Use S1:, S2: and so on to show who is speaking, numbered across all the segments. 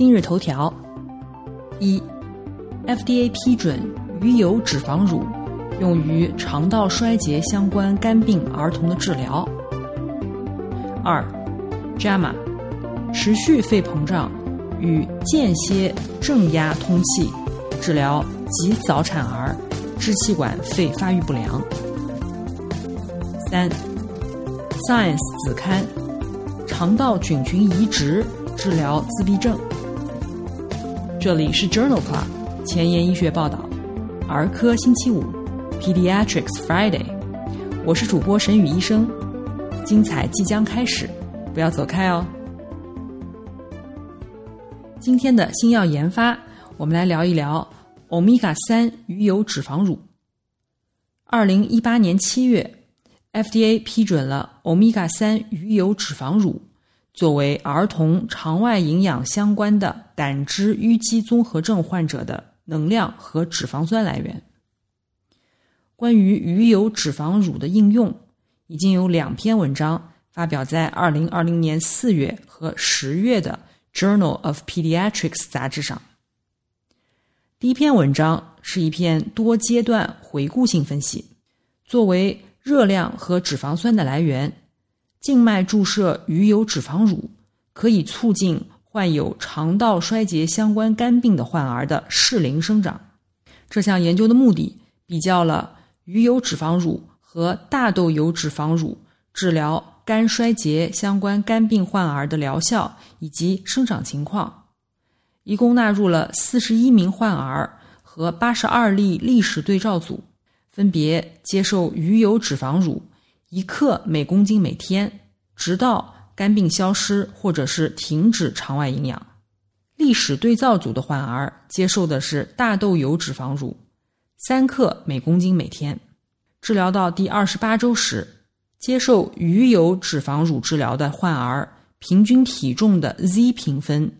S1: 今日头条：一，FDA 批准鱼油脂肪乳用于肠道衰竭相关肝病儿童的治疗。二，JAMA 持续肺膨胀与间歇正压通气治疗及早产儿支气管肺发育不良。三，Science 子刊肠道菌群移植治疗自闭症。这里是 Journal Club 前沿医学报道，儿科星期五，Pediatrics Friday。我是主播沈宇医生，精彩即将开始，不要走开哦。今天的新药研发，我们来聊一聊欧米伽三鱼油脂肪乳。二零一八年七月，FDA 批准了欧米伽三鱼油脂肪乳。作为儿童肠外营养相关的胆汁淤积综合症患者的能量和脂肪酸来源。关于鱼油脂肪乳的应用，已经有两篇文章发表在二零二零年四月和十月的《Journal of Pediatrics》杂志上。第一篇文章是一篇多阶段回顾性分析，作为热量和脂肪酸的来源。静脉注射鱼油脂肪乳可以促进患有肠道衰竭相关肝病的患儿的适龄生长。这项研究的目的比较了鱼油脂肪乳和大豆油脂肪乳治疗肝衰竭相关肝病患儿的疗效以及生长情况，一共纳入了四十一名患儿和八十二例历史对照组，分别接受鱼油脂肪乳。一克每公斤每天，直到肝病消失或者是停止肠外营养。历史对照组的患儿接受的是大豆油脂肪乳，三克每公斤每天。治疗到第二十八周时，接受鱼油脂肪乳治疗的患儿平均体重的 Z 评分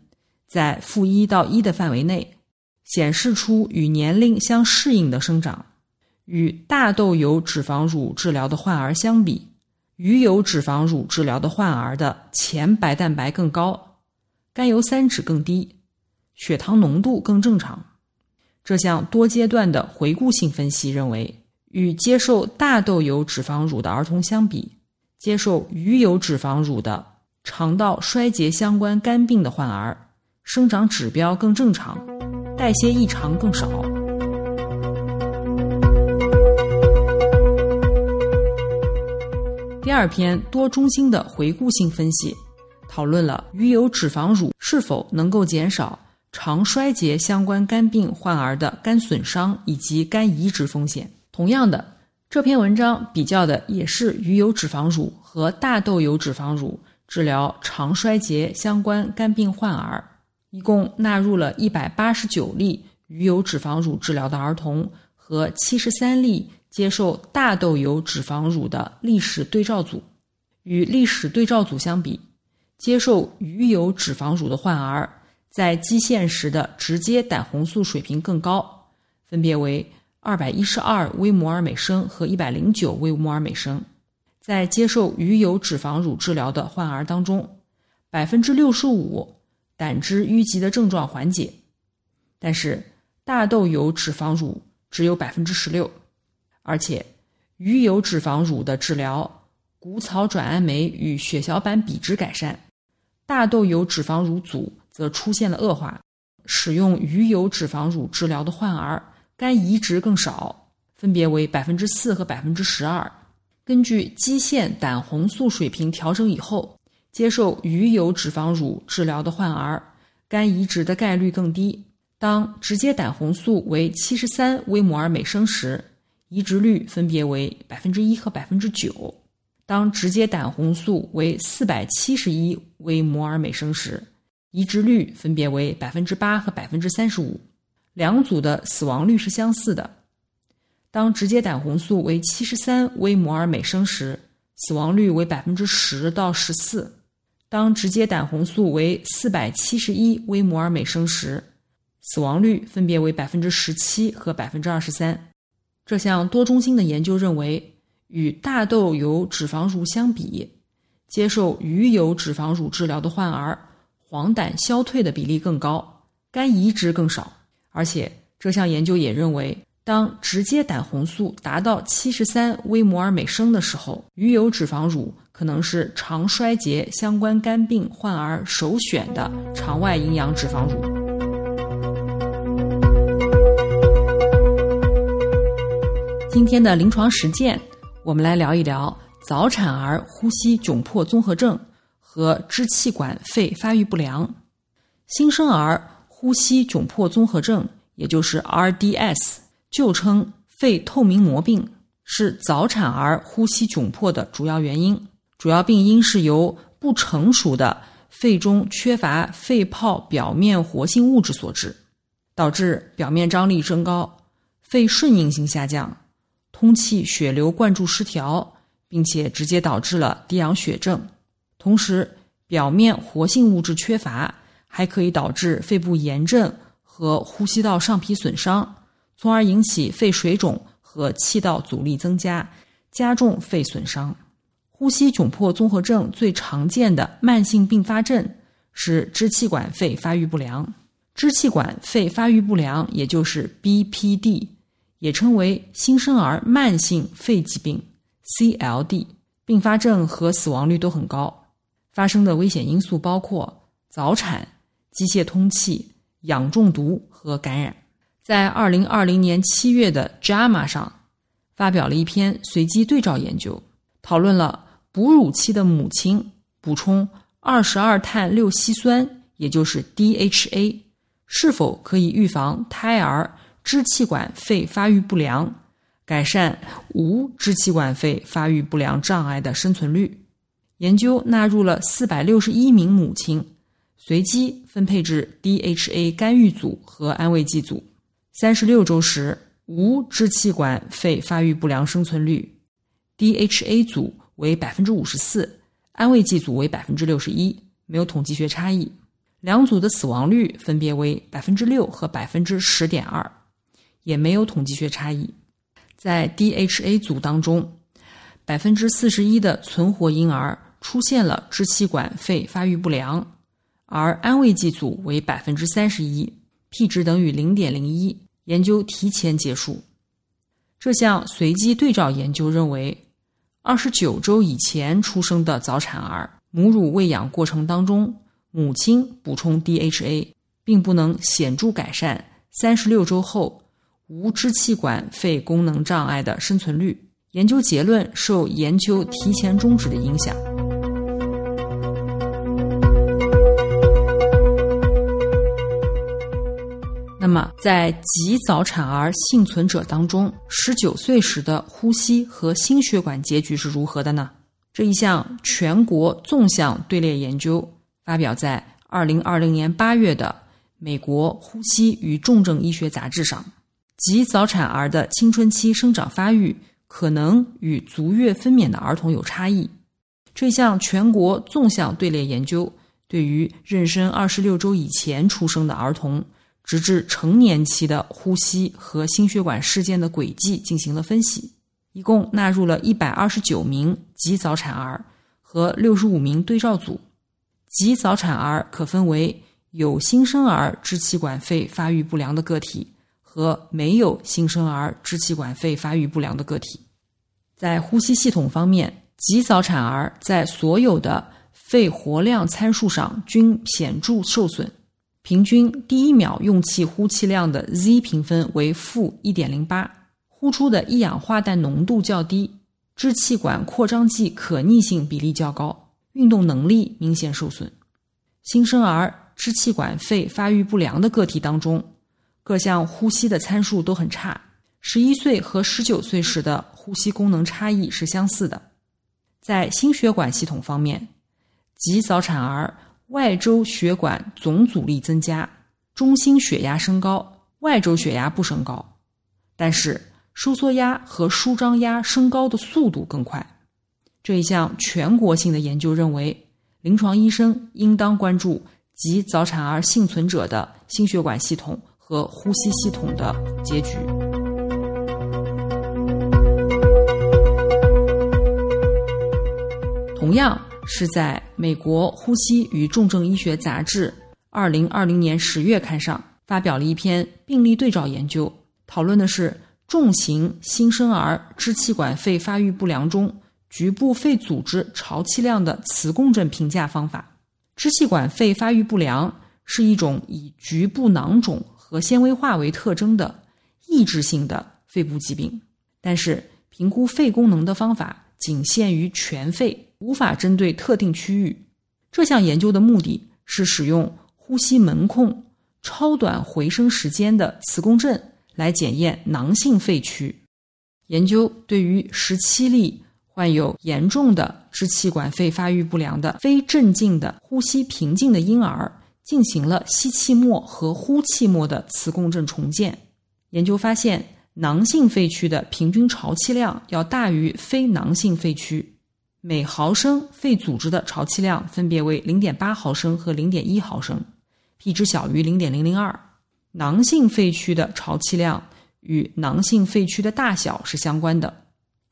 S1: 在负一到一的范围内，显示出与年龄相适应的生长。与大豆油脂肪乳治疗的患儿相比，鱼油脂肪乳治疗的患儿的前白蛋白更高，甘油三酯更低，血糖浓度更正常。这项多阶段的回顾性分析认为，与接受大豆油脂肪乳的儿童相比，接受鱼油脂肪乳的肠道衰竭相关肝病的患儿，生长指标更正常，代谢异常更少。第二篇多中心的回顾性分析，讨论了鱼油脂肪乳是否能够减少肠衰竭相关肝病患儿的肝损伤以及肝移植风险。同样的，这篇文章比较的也是鱼油脂肪乳和大豆油脂肪乳治疗肠衰竭相关肝病患儿，一共纳入了一百八十九例鱼油脂肪乳治疗的儿童和七十三例。接受大豆油脂肪乳的历史对照组，与历史对照组相比，接受鱼油脂肪乳的患儿在基线时的直接胆红素水平更高，分别为二百一十二微摩尔每升和一百零九微摩尔每升。在接受鱼油脂肪乳治疗的患儿当中，百分之六十五胆汁淤积的症状缓解，但是大豆油脂肪乳只有百分之十六。而且，鱼油脂肪乳的治疗，谷草转氨酶与血小板比值改善；大豆油脂肪乳组则出现了恶化。使用鱼油脂肪乳治疗的患儿，肝移植更少，分别为百分之四和百分之十二。根据基线胆红素水平调整以后，接受鱼油脂肪乳治疗的患儿，肝移植的概率更低。当直接胆红素为七十三微摩尔每升时，移植率分别为百分之一和百分之九。当直接胆红素为四百七十一微摩尔每升时，移植率分别为百分之八和百分之三十五，两组的死亡率是相似的。当直接胆红素为七十三微摩尔每升时，死亡率为百分之十到十四；当直接胆红素为四百七十一微摩尔每升时，死亡率分别为百分之十七和百分之二十三。这项多中心的研究认为，与大豆油脂肪乳相比，接受鱼油脂肪乳治疗的患儿黄疸消退的比例更高，肝移植更少。而且，这项研究也认为。当直接胆红素达到七十三微摩尔每升的时候，鱼油脂肪乳可能是肠衰竭相关肝病患儿首选的肠外营养脂肪乳。今天的临床实践，我们来聊一聊早产儿呼吸窘迫综合症和支气管肺发育不良。新生儿呼吸窘迫综合症，也就是 RDS。旧称肺透明膜病，是早产儿呼吸窘迫的主要原因。主要病因是由不成熟的肺中缺乏肺泡表面活性物质所致，导致表面张力升高、肺顺应性下降、通气血流灌注失调，并且直接导致了低氧血症。同时，表面活性物质缺乏还可以导致肺部炎症和呼吸道上皮损伤。从而引起肺水肿和气道阻力增加，加重肺损伤。呼吸窘迫综合症最常见的慢性并发症是支气管肺发育不良。支气管肺发育不良，也就是 BPD，也称为新生儿慢性肺疾病 （CLD）。并发症和死亡率都很高，发生的危险因素包括早产、机械通气、氧中毒和感染。在二零二零年七月的《JAMA》上，发表了一篇随机对照研究，讨论了哺乳期的母亲补充二十二碳六烯酸，也就是 DHA，是否可以预防胎儿支气管肺发育不良，改善无支气管肺发育不良障碍的生存率。研究纳入了四百六十一名母亲，随机分配至 DHA 干预组和安慰剂组。三十六周时，无支气管肺发育不良生存率，DHA 组为百分之五十四，安慰剂组为百分之六十一，没有统计学差异。两组的死亡率分别为百分之六和百分之十点二，也没有统计学差异。在 DHA 组当中，百分之四十一的存活婴儿出现了支气管肺发育不良，而安慰剂组为百分之三十一，P 值等于零点零一。研究提前结束。这项随机对照研究认为，二十九周以前出生的早产儿，母乳喂养过程当中，母亲补充 DHA，并不能显著改善三十六周后无支气管肺功能障碍的生存率。研究结论受研究提前终止的影响。那么，在极早产儿幸存者当中，十九岁时的呼吸和心血管结局是如何的呢？这一项全国纵向队列研究发表在二零二零年八月的《美国呼吸与重症医学杂志》上。极早产儿的青春期生长发育可能与足月分娩的儿童有差异。这项全国纵向队列研究对于妊娠二十六周以前出生的儿童。直至成年期的呼吸和心血管事件的轨迹进行了分析，一共纳入了一百二十九名极早产儿和六十五名对照组。极早产儿可分为有新生儿支气管肺发育不良的个体和没有新生儿支气管肺发育不良的个体。在呼吸系统方面，极早产儿在所有的肺活量参数上均显著受损。平均第一秒用气呼气量的 Z 评分为负一点零八，呼出的一氧化氮浓度较低，支气管扩张剂可逆性比例较高，运动能力明显受损。新生儿支气管肺发育不良的个体当中，各项呼吸的参数都很差，十一岁和十九岁时的呼吸功能差异是相似的。在心血管系统方面，及早产儿外周血管总阻力增加，中心血压升高，外周血压不升高，但是收缩压和舒张压升高的速度更快。这一项全国性的研究认为，临床医生应当关注及早产儿幸存者的心血管系统和呼吸系统的结局。同样是在美国《呼吸与重症医学杂志》二零二零年十月刊上发表了一篇病例对照研究，讨论的是重型新生儿支气管肺发育不良中局部肺组织潮气量的磁共振评价方法。支气管肺发育不良是一种以局部囊肿和纤维化为特征的抑制性的肺部疾病，但是评估肺功能的方法仅限于全肺。无法针对特定区域。这项研究的目的是使用呼吸门控超短回声时间的磁共振来检验囊性肺区。研究对于十七例患有严重的支气管肺发育不良的非镇静的呼吸平静的婴儿进行了吸气末和呼气末的磁共振重建。研究发现，囊性肺区的平均潮气量要大于非囊性肺区。每毫升肺组织的潮气量分别为零点八毫升和零点一毫升，p 值小于零点零零二。囊性肺区的潮气量与囊性肺区的大小是相关的，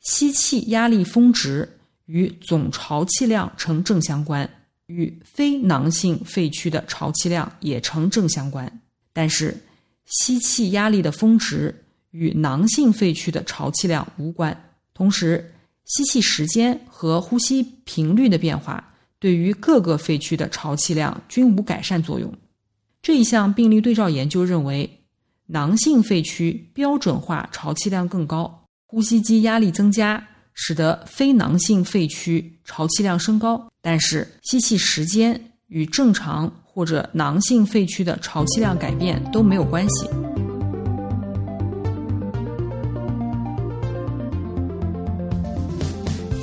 S1: 吸气压力峰值与总潮气量呈正相关，与非囊性肺区的潮气量也呈正相关。但是，吸气压力的峰值与囊性肺区的潮气量无关。同时，吸气时间和呼吸频率的变化，对于各个肺区的潮气量均无改善作用。这一项病例对照研究认为，囊性肺区标准化潮气量更高，呼吸机压力增加，使得非囊性肺区潮气量升高，但是吸气时间与正常或者囊性肺区的潮气量改变都没有关系。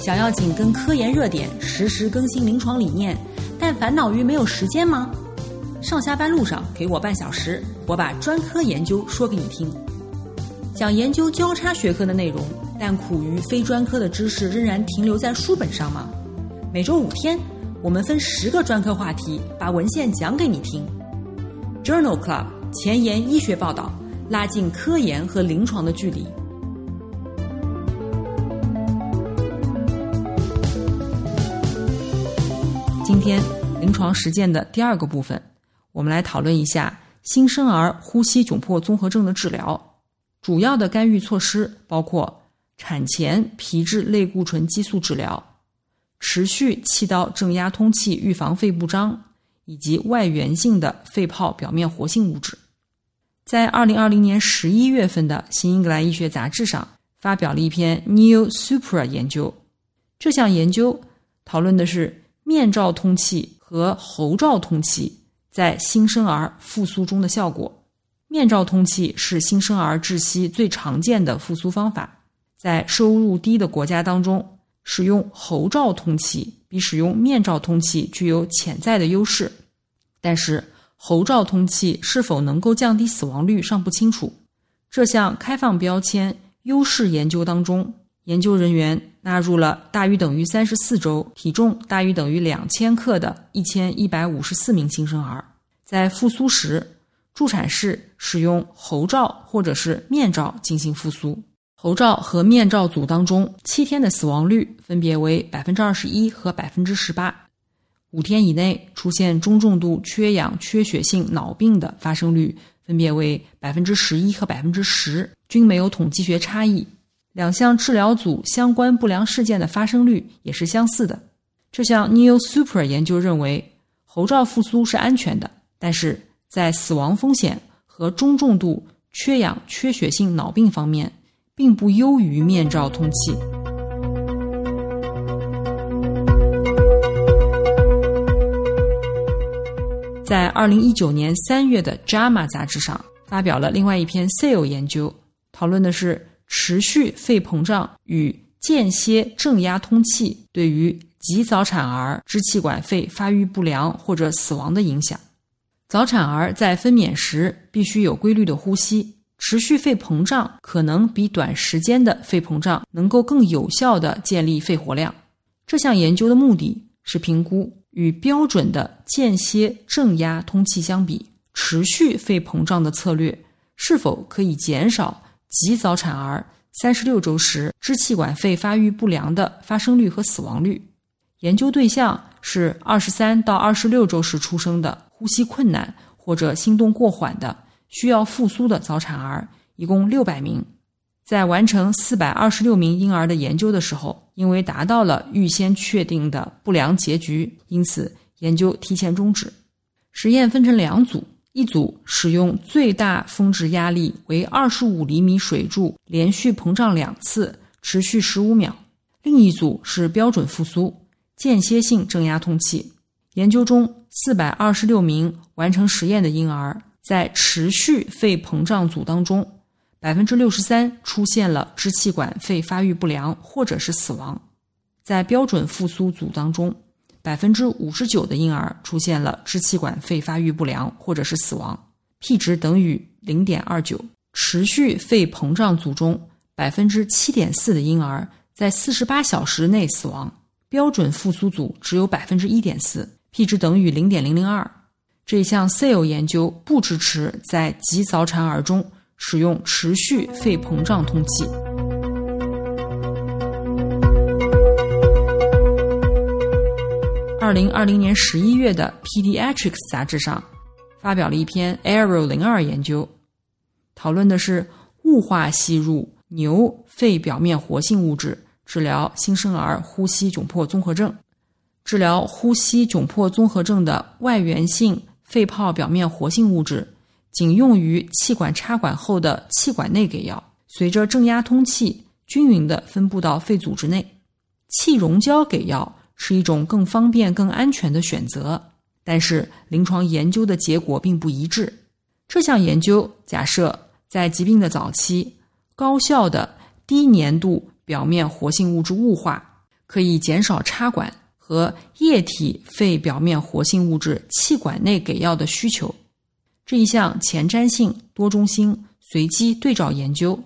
S2: 想要紧跟科研热点，实时更新临床理念，但烦恼于没有时间吗？上下班路上给我半小时，我把专科研究说给你听。想研究交叉学科的内容，但苦于非专科的知识仍然停留在书本上吗？每周五天，我们分十个专科话题，把文献讲给你听。Journal Club 前沿医学报道，拉近科研和临床的距离。
S1: 今天临床实践的第二个部分，我们来讨论一下新生儿呼吸窘迫综合症的治疗。主要的干预措施包括产前皮质类固醇激素治疗、持续气道正压通气预防肺部张，以及外源性的肺泡表面活性物质。在二零二零年十一月份的《新英格兰医学杂志》上发表了一篇 Neo Supra 研究。这项研究讨论的是。面罩通气和喉罩通气在新生儿复苏中的效果。面罩通气是新生儿窒息最常见的复苏方法。在收入低的国家当中，使用喉罩通气比使用面罩通气具有潜在的优势。但是，喉罩通气是否能够降低死亡率尚不清楚。这项开放标签优势研究当中。研究人员纳入了大于等于三十四周、体重大于等于两千克的一千一百五十四名新生儿，在复苏时，助产士使用喉罩或者是面罩进行复苏。头罩和面罩组当中，七天的死亡率分别为百分之二十一和百分之十八，五天以内出现中重度缺氧缺血性脑病的发生率分别为百分之十一和百分之十，均没有统计学差异。两项治疗组相关不良事件的发生率也是相似的。这项 Neo Super 研究认为，喉罩复苏是安全的，但是在死亡风险和中重度缺氧缺血性脑病方面，并不优于面罩通气。在二零一九年三月的 JAMA 杂志上发表了另外一篇 SAIL 研究，讨论的是。持续肺膨胀与间歇正压通气对于极早产儿支气管肺发育不良或者死亡的影响。早产儿在分娩时必须有规律的呼吸，持续肺膨胀可能比短时间的肺膨胀能够更有效地建立肺活量。这项研究的目的是评估与标准的间歇正压通气相比，持续肺膨胀的策略是否可以减少极早产儿三十六周时支气管肺发育不良的发生率和死亡率。研究对象是二十三到二十六周时出生的呼吸困难或者心动过缓的需要复苏的早产儿，一共六百名。在完成四百二十六名婴儿的研究的时候，因为达到了预先确定的不良结局，因此研究提前终止。实验分成两组，一组使用最大峰值压力为二十五厘米水柱连续膨胀两次，持续十五秒；另一组是标准复苏。间歇性正压通气研究中，四百二十六名完成实验的婴儿，在持续肺膨胀组当中，百分之六十三出现了支气管肺发育不良或者是死亡；在标准复苏组当中，百分之五十九的婴儿出现了支气管肺发育不良或者是死亡，p 值等于零点二九。持续肺膨胀组中，百分之七点四的婴儿在四十八小时内死亡。标准复苏组只有百分之一点四，p 值等于零点零零二。这项 SAIL 研究不支持在极早产儿中使用持续肺膨胀通气。二零二零年十一月的《Pediatrics》杂志上发表了一篇 AERO 零二研究，讨论的是雾化吸入牛肺表面活性物质。治疗新生儿呼吸窘迫综合症，治疗呼吸窘迫综合症的外源性肺泡表面活性物质，仅用于气管插管后的气管内给药，随着正压通气均匀地分布到肺组织内。气溶胶给药是一种更方便、更安全的选择，但是临床研究的结果并不一致。这项研究假设在疾病的早期，高效的低粘度。表面活性物质雾化可以减少插管和液体肺表面活性物质气管内给药的需求。这一项前瞻性多中心随机对照研究，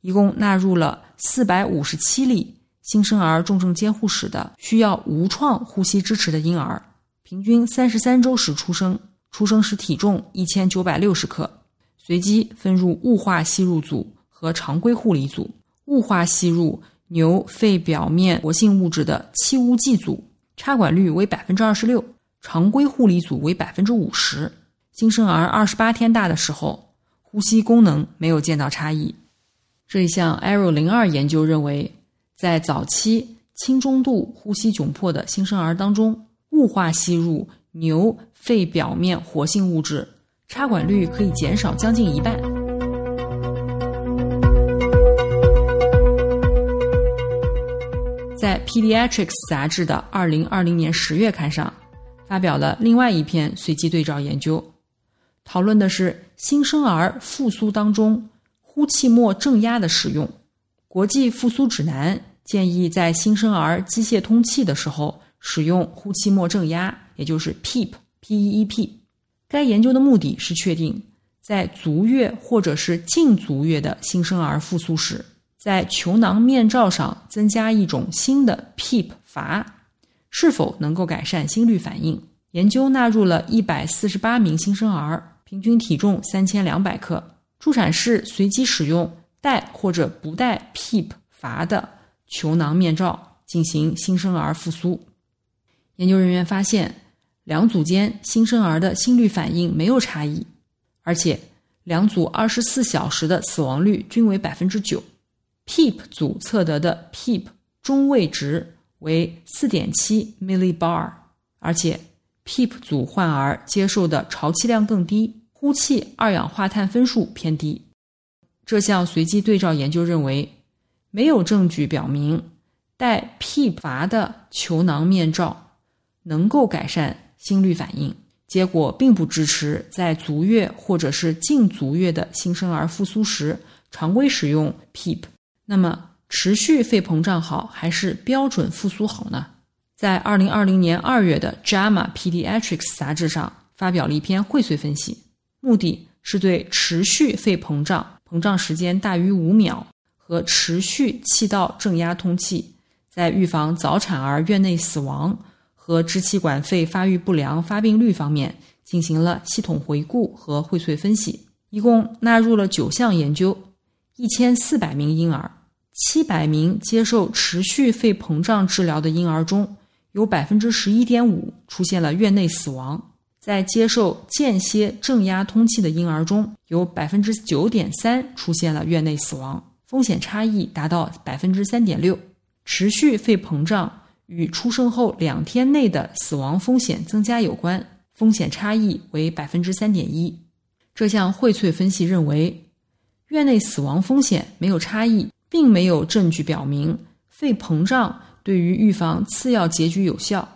S1: 一共纳入了四百五十七例新生儿重症监护室的需要无创呼吸支持的婴儿，平均三十三周时出生，出生时体重一千九百六十克，随机分入雾化吸入组和常规护理组。雾化吸入牛肺表面活性物质的气雾剂组，插管率为百分之二十六；常规护理组为百分之五十。新生儿二十八天大的时候，呼吸功能没有见到差异。这一项 ARROW 零二研究认为，在早期轻中度呼吸窘迫的新生儿当中，雾化吸入牛肺表面活性物质，插管率可以减少将近一半。在《Pediatrics》杂志的二零二零年十月刊上，发表了另外一篇随机对照研究，讨论的是新生儿复苏当中呼气末正压的使用。国际复苏指南建议在新生儿机械通气的时候使用呼气末正压，也就是 PEEP。该研究的目的是确定在足月或者是近足月的新生儿复苏时。在球囊面罩上增加一种新的 PEEP 阀，是否能够改善心率反应？研究纳入了一百四十八名新生儿，平均体重三千两百克，助产士随机使用带或者不带 PEEP 阀的球囊面罩进行新生儿复苏。研究人员发现，两组间新生儿的心率反应没有差异，而且两组二十四小时的死亡率均为百分之九。PEEP 组测得的 PEEP 中位值为四点七 millibar，而且 PEEP 组患儿接受的潮气量更低，呼气二氧化碳分数偏低。这项随机对照研究认为，没有证据表明带 PEEP 阀的球囊面罩能够改善心率反应。结果并不支持在足月或者是近足月的新生儿复苏时常规使用 PEEP。那么持续肺膨胀好还是标准复苏好呢？在二零二零年二月的《JAMA Pediatrics》杂志上发表了一篇荟萃分析，目的是对持续肺膨胀、膨胀时间大于五秒和持续气道正压通气，在预防早产儿院内死亡和支气管肺发育不良发病率方面进行了系统回顾和荟萃分析，一共纳入了九项研究，一千四百名婴儿，七百名接受持续肺膨胀治疗的婴儿中。有百分之十一点五出现了院内死亡，在接受间歇正压通气的婴儿中，有百分之九点三出现了院内死亡，风险差异达到百分之三点六。持续肺膨胀与出生后两天内的死亡风险增加有关，风险差异为百分之三点一。这项荟萃分析认为，院内死亡风险没有差异，并没有证据表明肺膨胀。对于预防次要结局有效，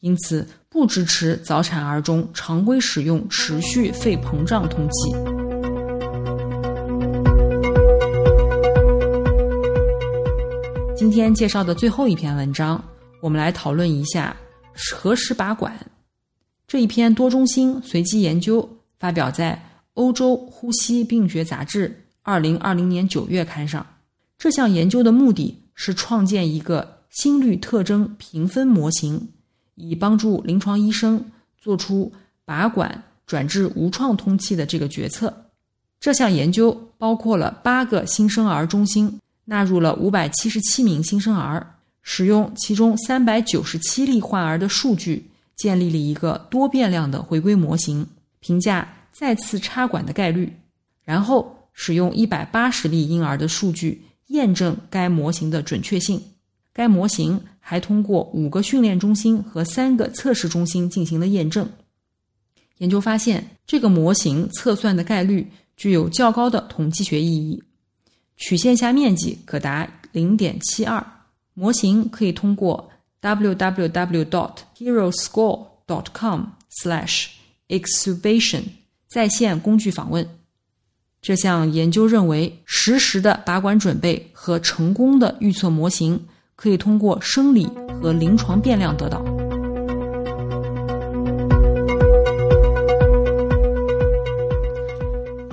S1: 因此不支持早产儿中常规使用持续肺膨胀通气。今天介绍的最后一篇文章，我们来讨论一下何时拔管。这一篇多中心随机研究发表在《欧洲呼吸病学杂志》二零二零年九月刊上。这项研究的目的是创建一个。心率特征评分模型，以帮助临床医生做出拔管转至无创通气的这个决策。这项研究包括了八个新生儿中心，纳入了五百七十七名新生儿，使用其中三百九十七例患儿的数据，建立了一个多变量的回归模型，评价再次插管的概率。然后使用一百八十例婴儿的数据，验证该模型的准确性。该模型还通过五个训练中心和三个测试中心进行了验证。研究发现，这个模型测算的概率具有较高的统计学意义，曲线下面积可达零点七二。模型可以通过 www.dot.heroscore.dot.com/slash/exubation 在线工具访问。这项研究认为，实时的拔管准备和成功的预测模型。可以通过生理和临床变量得到。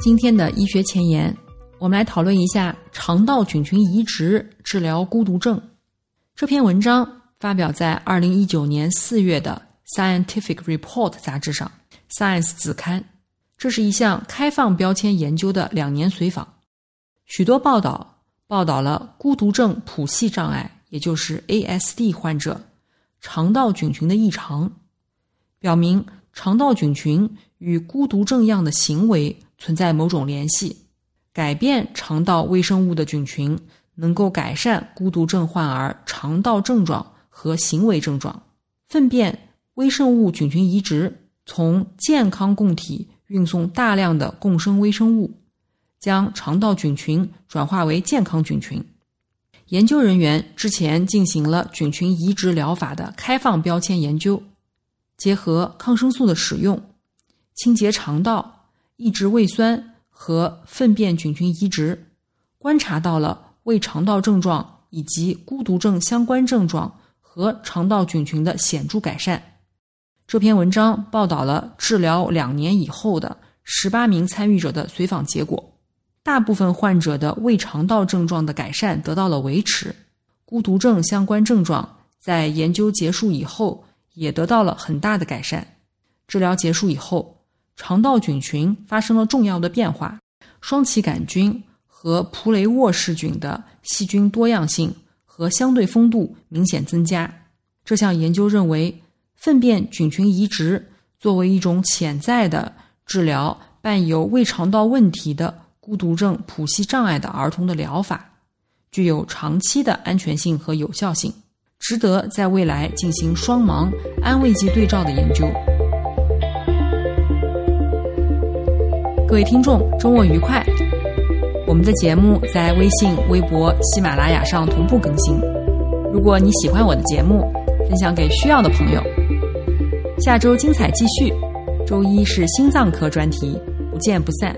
S1: 今天的医学前沿，我们来讨论一下肠道菌群移植治疗孤独症。这篇文章发表在二零一九年四月的《Scientific Report》杂志上，《Science》子刊。这是一项开放标签研究的两年随访，许多报道报道了孤独症谱系障碍。也就是 ASD 患者肠道菌群的异常，表明肠道菌群与孤独症样的行为存在某种联系。改变肠道微生物的菌群能够改善孤独症患儿肠道症状和行为症状。粪便微生物菌群移植从健康供体运送大量的共生微生物，将肠道菌群转化为健康菌群。研究人员之前进行了菌群移植疗法的开放标签研究，结合抗生素的使用、清洁肠道、抑制胃酸和粪便菌群移植，观察到了胃肠道症状以及孤独症相关症状和肠道菌群的显著改善。这篇文章报道了治疗两年以后的十八名参与者的随访结果。大部分患者的胃肠道症状的改善得到了维持，孤独症相关症状在研究结束以后也得到了很大的改善。治疗结束以后，肠道菌群发生了重要的变化，双歧杆菌和普雷沃氏菌的细菌多样性和相对丰度明显增加。这项研究认为，粪便菌群移植作为一种潜在的治疗伴有胃肠道问题的。孤独症谱系障碍的儿童的疗法具有长期的安全性和有效性，值得在未来进行双盲安慰剂对照的研究。各位听众，周末愉快！我们的节目在微信、微博、喜马拉雅上同步更新。如果你喜欢我的节目，分享给需要的朋友。下周精彩继续，周一是心脏科专题，不见不散。